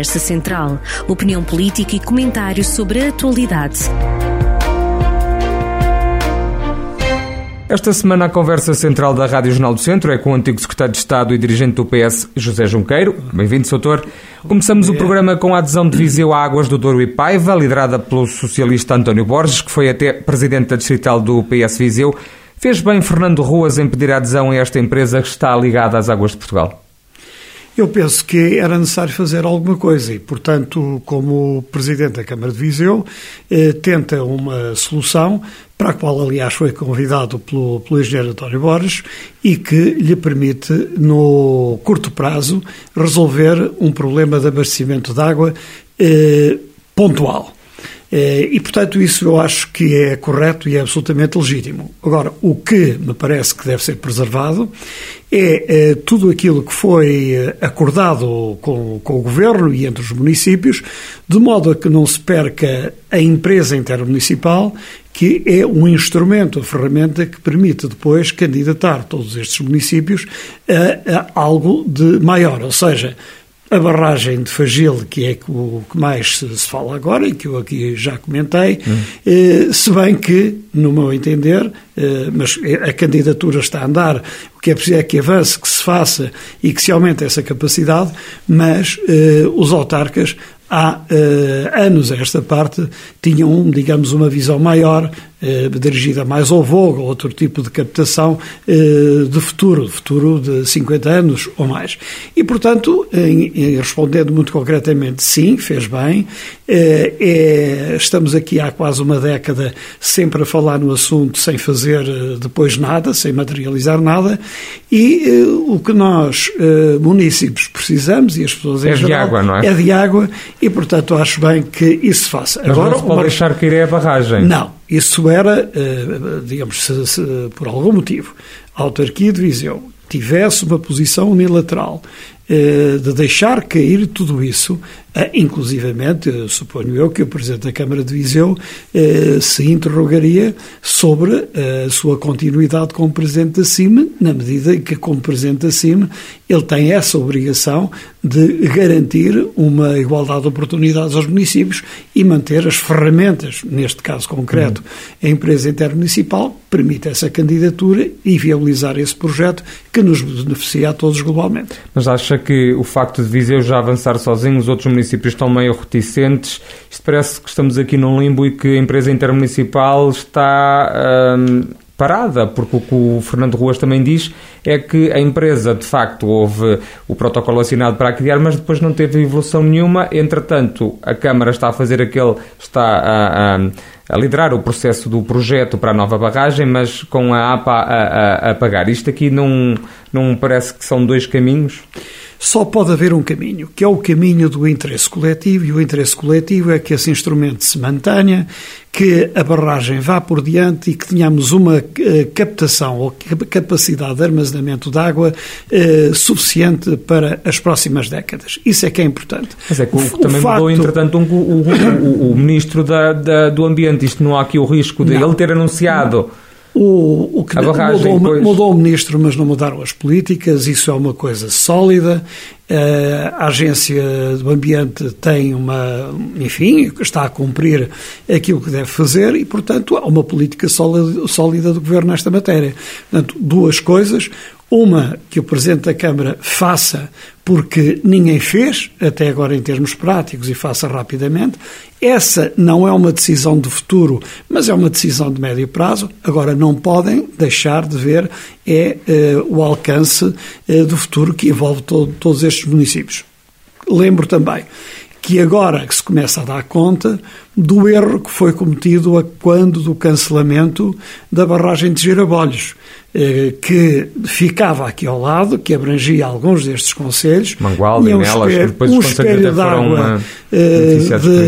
Conversa Central. Opinião política e comentários sobre a atualidade. Esta semana a conversa central da Rádio Jornal do Centro é com o antigo secretário de Estado e dirigente do PS, José Junqueiro. Bem-vindo, doutor. Começamos o programa com a adesão de Viseu a Águas do Douro e Paiva, liderada pelo socialista António Borges, que foi até presidente da distrital do PS Viseu. Fez bem Fernando Ruas em pedir a adesão a esta empresa que está ligada às Águas de Portugal? Eu penso que era necessário fazer alguma coisa e, portanto, como Presidente da Câmara de Viseu, eh, tenta uma solução para a qual, aliás, foi convidado pelo, pelo engenheiro António Borges e que lhe permite, no curto prazo, resolver um problema de abastecimento de água eh, pontual. Eh, e, portanto, isso eu acho que é correto e é absolutamente legítimo. Agora, o que me parece que deve ser preservado é, é tudo aquilo que foi eh, acordado com, com o Governo e entre os municípios, de modo a que não se perca a empresa intermunicipal, que é um instrumento, a ferramenta que permite depois candidatar todos estes municípios a, a algo de maior. Ou seja, a barragem de Fagil, que é o que mais se, fala agora e que eu aqui já comentei, hum. se bem que, no meu entender, eh, mas a candidatura está a andar, o que é preciso é que avance, que se faça e que se aumente essa capacidade, mas eh, os autarcas há anos a esta parte tinham, digamos, uma visão maior eh, dirigida mais ao Vogue, ou outro tipo de captação eh, de futuro, de futuro de 50 anos ou mais. E, portanto, em, em respondendo muito concretamente, sim, fez bem. Eh, é, estamos aqui há quase uma década sempre a falar no assunto sem fazer depois nada, sem materializar nada, e o que nós, municípios, precisamos, e as pessoas em é geral, de água, não é? É de água, e, portanto, acho bem que isso se faça. Mas Agora, não se pode uma... deixar cair a barragem. Não, isso era, eh, digamos, se, se, por algum motivo, a autarquia de Viseu tivesse uma posição unilateral eh, de deixar cair tudo isso, inclusivamente, suponho eu, que o Presidente da Câmara de Viseu se interrogaria sobre a sua continuidade como Presidente da CIM, na medida em que, como Presidente da CIM, ele tem essa obrigação de garantir uma igualdade de oportunidades aos municípios e manter as ferramentas, neste caso concreto, a empresa intermunicipal, permite essa candidatura e viabilizar esse projeto que nos beneficia a todos globalmente. Mas acha que o facto de Viseu já avançar sozinho, os outros municípios estão meio reticentes, isto parece que estamos aqui num limbo e que a empresa intermunicipal está. Hum, parada, porque o que o Fernando Ruas também diz é que a empresa, de facto, houve o protocolo assinado para a criar, mas depois não teve evolução nenhuma. Entretanto, a Câmara está a fazer aquele, está a, a, a liderar o processo do projeto para a nova barragem, mas com a APA a, a, a pagar. Isto aqui não, não parece que são dois caminhos? só pode haver um caminho, que é o caminho do interesse coletivo, e o interesse coletivo é que esse instrumento se mantenha, que a barragem vá por diante e que tenhamos uma uh, captação ou capacidade de armazenamento de água uh, suficiente para as próximas décadas. Isso é que é importante. Mas é que o, o também facto... mudou, entretanto, um, o, o, Ministro da, da, do Ambiente. Isto não há aqui o risco de não, ele ter anunciado... Não o, o que mudou, mudou, o ministro, mas não mudaram as políticas, isso é uma coisa sólida. Eh, a Agência do Ambiente tem uma, enfim, está a cumprir aquilo que deve fazer e, portanto, há uma política sólida, sólida do Governo nesta matéria. Portanto, duas coisas. Uma, que o Presidente da Câmara faça porque ninguém fez, até agora em termos práticos, e faça rapidamente. Essa não é uma decisão de futuro, mas é uma decisão de médio prazo. Agora, não podem deixar de ver é uh, o alcance uh, do futuro que envolve todo, todos estes municípios. Lembro também que agora que se começa a dar conta do erro que foi cometido a quando do cancelamento da barragem de Girabolhos, eh, que ficava aqui ao lado, que abrangia alguns destes conselhos. Mangualde, um Nelas, espelho, depois um espelho de água eh,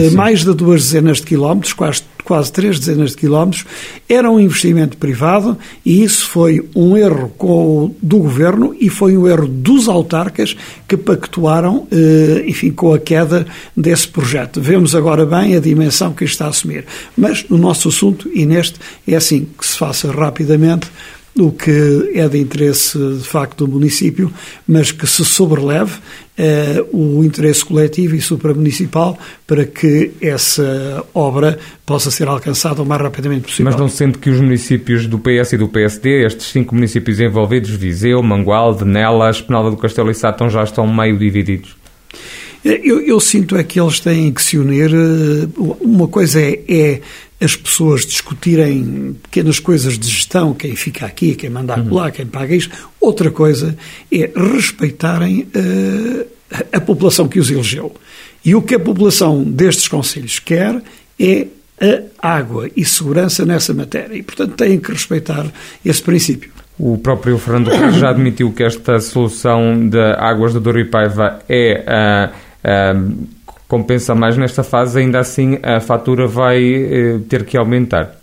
de mais de duas dezenas de quilómetros, quase quase três dezenas de quilómetros, era um investimento privado e isso foi um erro com, do governo e foi um erro dos autarcas que pactuaram, eh, enfim, com a queda desse projeto. Vemos agora bem a dimensão que está a assumir. Mas no nosso assunto e neste é assim que se faça rapidamente o que é de interesse, de facto, do município, mas que se sobreleve eh, o interesse coletivo e supramunicipal para que essa obra possa ser alcançada o mais rapidamente possível. Mas não sente que os municípios do PS e do PSD, estes cinco municípios envolvidos, Viseu, Mangualde, Nelas, Penalva do Castelo e Sátão, já estão meio divididos? Eh, eu, eu, sinto é que eles têm que se unir. Eh, uma coisa é, é, as pessoas discutirem pequenas coisas de gestão, quem fica aqui, quem manda acolá, uhum. quem paga isto. Outra coisa é respeitarem uh, a população que os elegeu. E o que a população destes conselhos quer é a água e segurança nessa matéria. E, portanto, têm que respeitar esse princípio. O próprio Fernando já admitiu que esta solução de águas do Douro e Paiva é uh, uh, compensa mais nesta fase, ainda assim a fatura vai uh, ter que aumentar.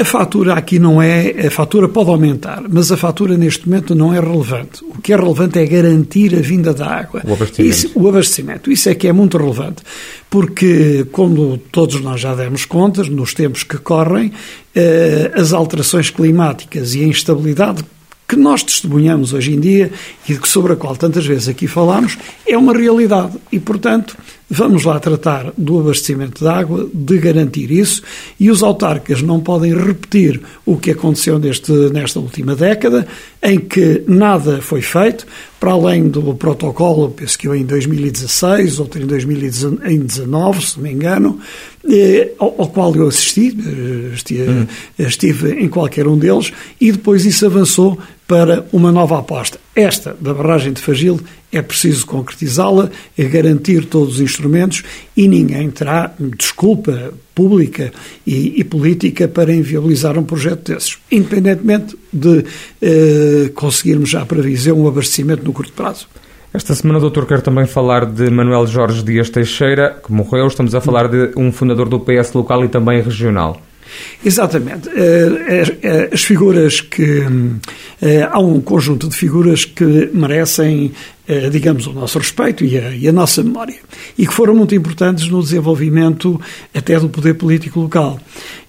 A fatura aqui não é. A fatura pode aumentar, mas a fatura neste momento não é relevante. O que é relevante é garantir a vinda da água. O abastecimento. Isso, o abastecimento. Isso é que é muito relevante. Porque, como todos nós já demos contas, nos tempos que correm, eh, as alterações climáticas e a instabilidade que nós testemunhamos hoje em dia e sobre a qual tantas vezes aqui falamos, é uma realidade. E, portanto, vamos lá tratar do abastecimento de água, de garantir isso, e os autarcas não podem repetir o que aconteceu neste, nesta última década, em que nada foi feito, para além do protocolo, penso que em 2016, outro em 2019, se não me engano, eh, ao, ao, qual eu assisti, eh, estive, hum. estive em qualquer um deles, e depois isso avançou para uma nova aposta. Esta, da barragem de Fagil, é preciso concretizá-la, é garantir todos os instrumentos e ninguém terá desculpa pública e, e política para inviabilizar um projeto desses, independentemente de eh, conseguirmos já para Viseu um abastecimento no curto prazo. Esta semana, doutor, quero também falar de Manuel Jorge Dias Teixeira, que morreu. Estamos a falar de um fundador do PS local e também regional. Exatamente. Eh, eh, as figuras que. Eh, há um conjunto de figuras que merecem eh, digamos, o nosso respeito e a, e a, nossa memória, e que foram muito importantes no desenvolvimento até do poder político local.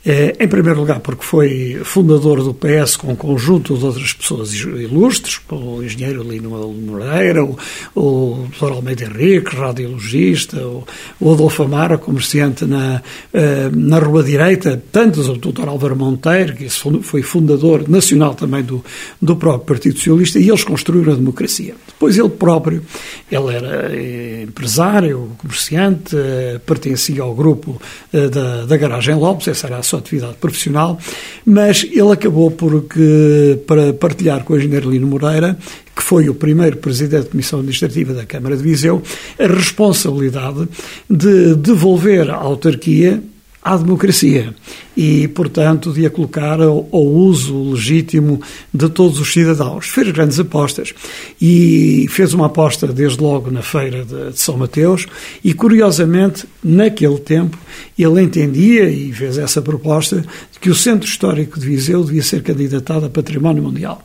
Eh, em primeiro lugar, porque foi fundador do PS com um conjunto de outras pessoas ilustres, o engenheiro Lino Moreira, o, o Dr. Almeida Henrique, radiologista, o, o Adolfo Amara, comerciante na, eh, na Rua Direita, tantos, o Dr. Álvaro Monteiro, que foi fundador nacional também do, do próprio Partido Socialista, e eles construíram a democracia. Depois ele próprio. Ele era eh, empresário, comerciante, eh, pertencia ao grupo eh, da, da Garagem Lopes, essa era a sua atividade profissional, mas ele acabou por que, para partilhar com o engenheiro Lino Moreira, que foi o primeiro presidente da Comissão Administrativa da Câmara de Viseu, a responsabilidade de devolver à autarquia à democracia e, portanto, de a colocar ao, ao, uso legítimo de todos os cidadãos. Fez grandes apostas e fez uma aposta desde logo na feira de, de São Mateus e, curiosamente, naquele tempo, ele entendia e fez essa proposta de que o Centro Histórico de Viseu devia ser candidatado a Património Mundial.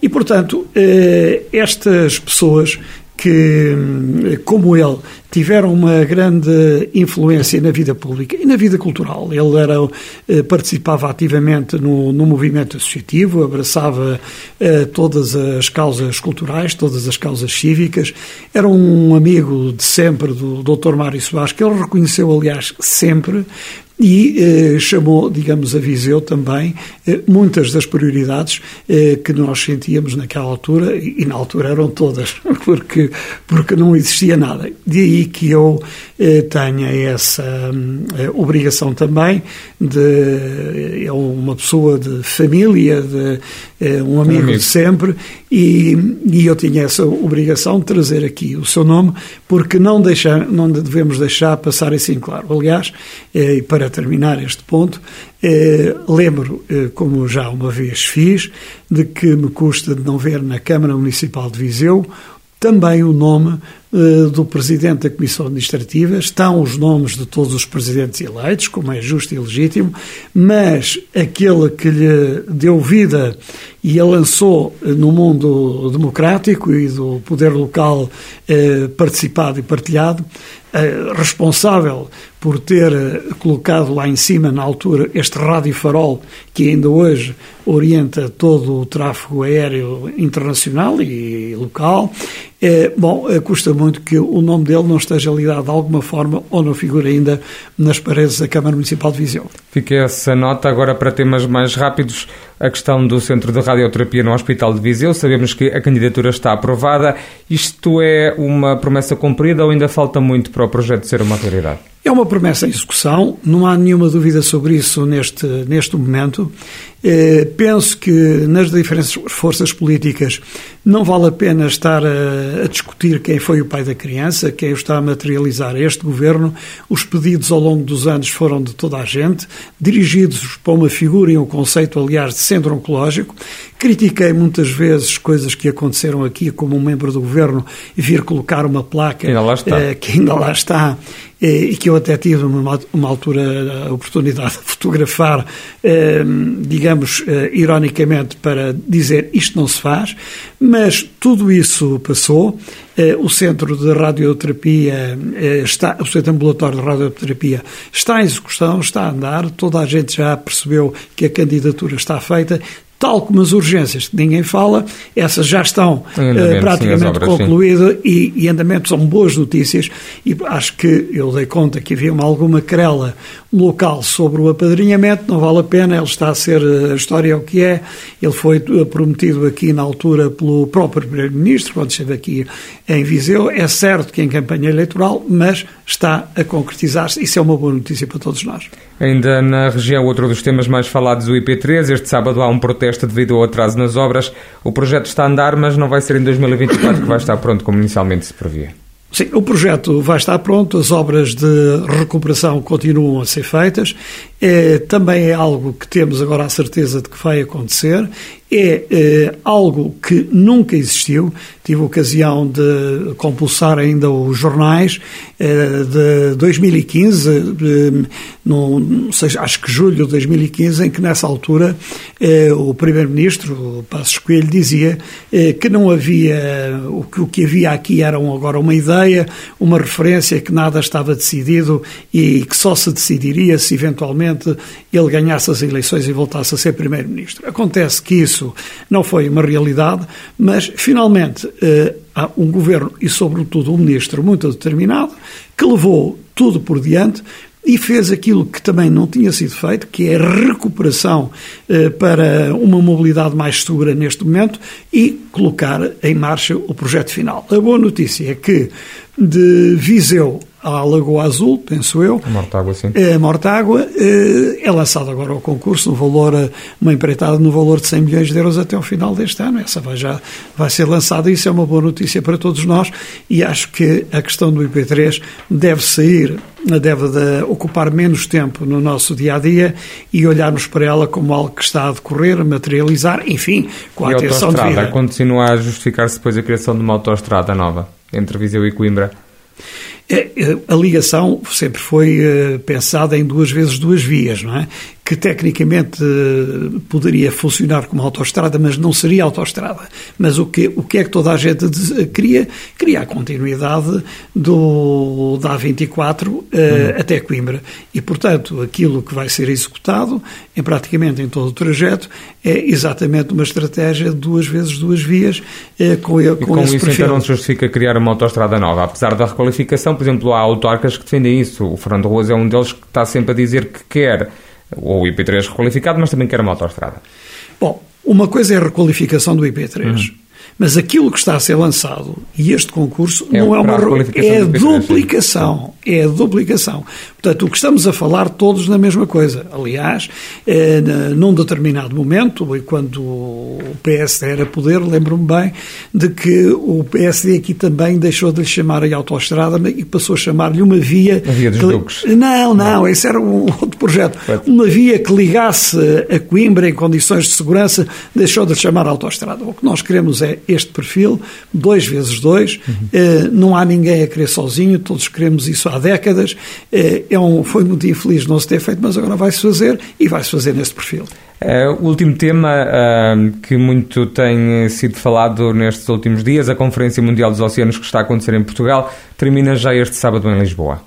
E, portanto, eh, estas pessoas que, como ele, tiveram uma grande influência na vida pública e na vida cultural. Ele era, eh, participava ativamente no, no movimento associativo, abraçava eh, todas as causas culturais, todas as causas cívicas. Era um amigo de sempre do Dr. Mário Soares, que ele reconheceu, aliás, sempre, e eh, chamou, digamos, a Viseu também eh, muitas das prioridades eh, que nós sentíamos naquela altura, e, e, na altura eram todas, porque, porque não existia nada. De aí que eu eh, tenha essa eh, obrigação também de é uma pessoa de família, de um amigo, um amigo. de sempre, e, e, eu tinha essa obrigação de trazer aqui o seu nome, porque não, deixar, não devemos deixar passar assim claro. Aliás, para terminar este ponto, eh, lembro, eh, como já uma vez fiz, de que me custa de não ver na Câmara Municipal de Viseu também o nome do Presidente da Comissão Administrativa, estão os nomes de todos os presidentes eleitos, como é justo e legítimo, mas aquele que lhe deu vida e a lançou no mundo democrático e do poder local eh, participado e partilhado, eh, responsável por ter eh, colocado lá em cima, na altura, este rádio farol que ainda hoje orienta todo o tráfego aéreo internacional e local. É, bom, custa muito que o nome dele não esteja ligado de alguma forma ou não figure ainda nas paredes da Câmara Municipal de Viseu. Fica essa nota agora para temas mais rápidos. A questão do Centro de Radioterapia no Hospital de Viseu. Sabemos que a candidatura está aprovada. Isto é uma promessa cumprida ou ainda falta muito para o projeto ser uma realidade? É uma promessa em execução, não há nenhuma dúvida sobre isso neste, neste momento. Eh, penso que nas diferentes forças políticas não vale a pena estar a, a, discutir quem foi o pai da criança, quem está a materializar este governo. Os pedidos ao longo dos anos foram de toda a gente, dirigidos para uma figura e um conceito, aliás, de centro oncológico. Critiquei muitas vezes coisas que aconteceram aqui, como um membro do governo vir colocar uma placa ainda eh, que ainda lá está e que eu até tive uma, uma altura a oportunidade de fotografar, eh, digamos, eh, ironicamente, para dizer isto não se faz, mas tudo isso passou. O centro de radioterapia está, o centro ambulatório de radioterapia está em execução, está a andar, toda a gente já percebeu que a candidatura está feita tal como as urgências que ninguém fala, essas já estão uh, praticamente concluídas e, e andamento são boas notícias. E acho que eu dei conta que havia uma, alguma querela local sobre o apadrinhamento, não vale a pena, ele está a ser, eh, a história é o que é, ele foi eh, prometido aqui na altura pelo próprio Primeiro-Ministro, quando esteve aqui em Viseu, é certo que em campanha eleitoral, mas está a concretizar-se, isso é uma boa notícia para todos nós. Ainda na região, outro dos temas mais falados, o IP3, este sábado há um protesto protesto devido ao atraso nas obras. O projeto está a andar, mas não vai ser em 2024 que vai estar pronto, como inicialmente se previa. Sim, o projeto vai estar pronto, as obras de recuperação continuam a ser feitas. É, também é algo que temos agora a certeza de que vai acontecer é, é, algo que nunca existiu. Tive a ocasião de compulsar ainda os jornais é, de 2015, de, no, sei, acho que julho de 2015, em que nessa altura é, o Primeiro-Ministro, Passos Coelho, dizia que não havia, o que, o que havia aqui era agora uma ideia, uma referência, que nada estava decidido e que só se decidiria se eventualmente ele ganhasse as eleições e voltasse a ser Primeiro-Ministro. Acontece que isso isso não foi uma realidade, mas finalmente eh, há um governo e, sobretudo, um ministro muito determinado que levou tudo por diante e fez aquilo que também não tinha sido feito, que é a recuperação eh, para uma mobilidade mais segura neste momento e colocar em marcha o projeto final. A boa notícia é que de Viseu à Lagoa Azul, penso eu. A Mortágua, sim. É, a Mortágua é, é lançado agora ao concurso, no valor, uma empreitada no valor de 100 milhões de euros até o final deste ano. Essa vai, já, vai ser lançada e isso é uma boa notícia para todos nós e acho que a questão do IP3 deve sair, deve de ocupar menos tempo no nosso dia-a-dia e olharmos para ela como algo que está a decorrer, a materializar, enfim, com a e atenção devida. continua a justificar-se depois a criação de uma autoestrada nova entre Viseu e Coimbra? É, é, a ligação sempre foi eh, pensada em duas vezes duas vias, não é? que tecnicamente eh, poderia funcionar como autoestrada, mas não seria autoestrada. Mas o que, o que é que toda a gente queria? Queria a continuidade do, da A24 uh, uhum. até Coimbra. E, portanto, aquilo que vai ser executado, em praticamente em todo o trajeto, é exatamente uma estratégia de duas vezes duas vias uh, com, com, e com esse isso perfil. então não se justifica criar uma autoestrada nova, apesar da requalificação, por exemplo, há autarcas que defendem isso. O Fernando Rosa é um deles que está sempre a dizer que quer ou o IP3 requalificado, mas também quer uma autoestrada. Bom, uma coisa é a requalificação do IP3. Uhum. Mas aquilo que está a ser lançado, e este concurso, é não é uma é a duplicação. É a duplicação. Portanto, o que estamos a falar todos na mesma coisa. Aliás, eh, num determinado momento, e quando o PSD era poder, lembro-me bem de que o PSD aqui também deixou de lhe chamar a autoestrada e passou a chamar-lhe uma via... A via dos que... Duques. Não, não, não, esse era um outro projeto. Uma via que ligasse a Coimbra em condições de segurança, deixou de lhe chamar autoestrada. O que nós queremos é este perfil, dois vezes dois, uhum. Eh, não há ninguém a querer sozinho, todos queremos isso há décadas, eh, é um, foi muito infeliz não se ter feito, mas agora vai-se fazer e vai-se fazer neste perfil. Uh, o último tema uh, que muito tem sido falado nestes últimos dias, a Conferência Mundial dos Oceanos que está a acontecer em Portugal, termina já este sábado em Lisboa.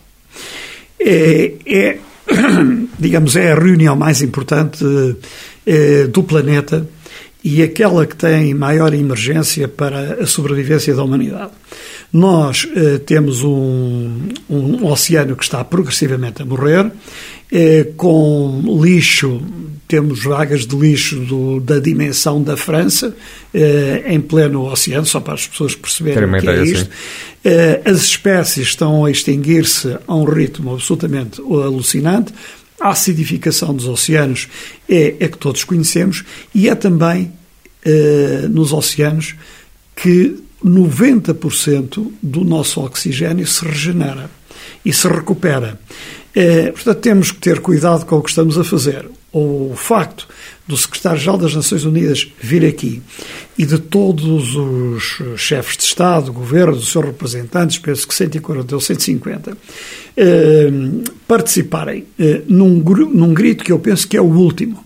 É, é digamos, é a reunião mais importante é, do planeta e aquela que tem maior emergência para a sobrevivência da humanidade. Nós eh, temos um, um, oceano que está progressivamente a morrer, eh, com lixo, temos vagas de lixo do, da dimensão da França, eh, em pleno oceano, só para as pessoas perceberem o que é isto. Eh, as espécies estão a extinguir-se a um ritmo absolutamente alucinante. A acidificação dos oceanos é, é que todos conhecemos e é também eh, nos oceanos que 90% do nosso oxigênio se regenera e se recupera. É, portanto, temos que ter cuidado com o que estamos a fazer. O facto do secretário-geral das Nações Unidas vir aqui e de todos os chefes de Estado, governo, os seus representantes, penso que 140 ou 150, eh, participarem eh, num, num grito que eu penso que é o último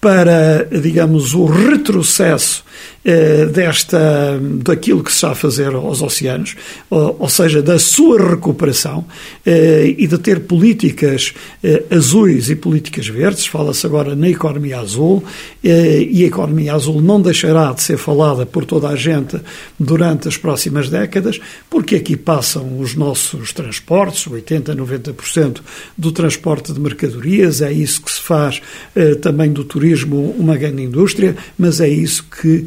para, digamos, o retrocesso eh, desta, daquilo que se está a fazer aos oceanos, ou, ou seja, da sua recuperação eh, e de ter políticas eh, azuis e políticas verdes. Fala-se agora na economia azul e a economia azul não deixará de ser falada por toda a gente durante as próximas décadas, porque aqui passam os nossos transportes, 80%, 90% do transporte de mercadorias, é isso que se faz também do turismo uma grande indústria, mas é isso que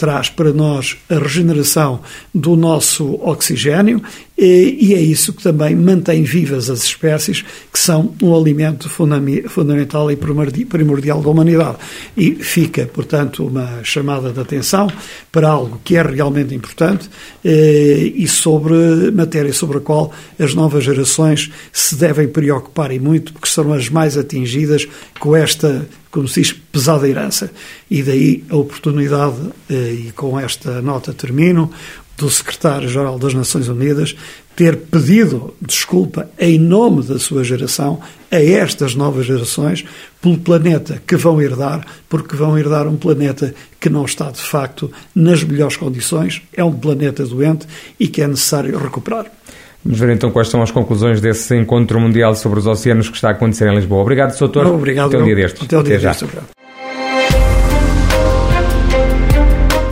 traz para nós a regeneração do nosso oxigênio e é isso que também mantém vivas as espécies, que são um alimento fundamental e primordial da humanidade. E fica, portanto, uma chamada de atenção para algo que é realmente importante eh, e sobre matéria sobre a qual as novas gerações se devem preocupar e muito, porque serão as mais atingidas com esta como se diz, pesada herança. E daí a oportunidade, eh, e com esta nota termino, do secretário-geral das Nações Unidas ter pedido desculpa em nome da sua geração a estas novas gerações pelo planeta que vão herdar, porque vão herdar um planeta que não está de facto nas melhores condições, é um planeta doente e que é necessário recuperar. Vamos ver então quais são as conclusões desse encontro mundial sobre os oceanos que está a acontecer em Lisboa. Obrigado, Soutor. Obrigado. Até o dia destes. Até o dia destes.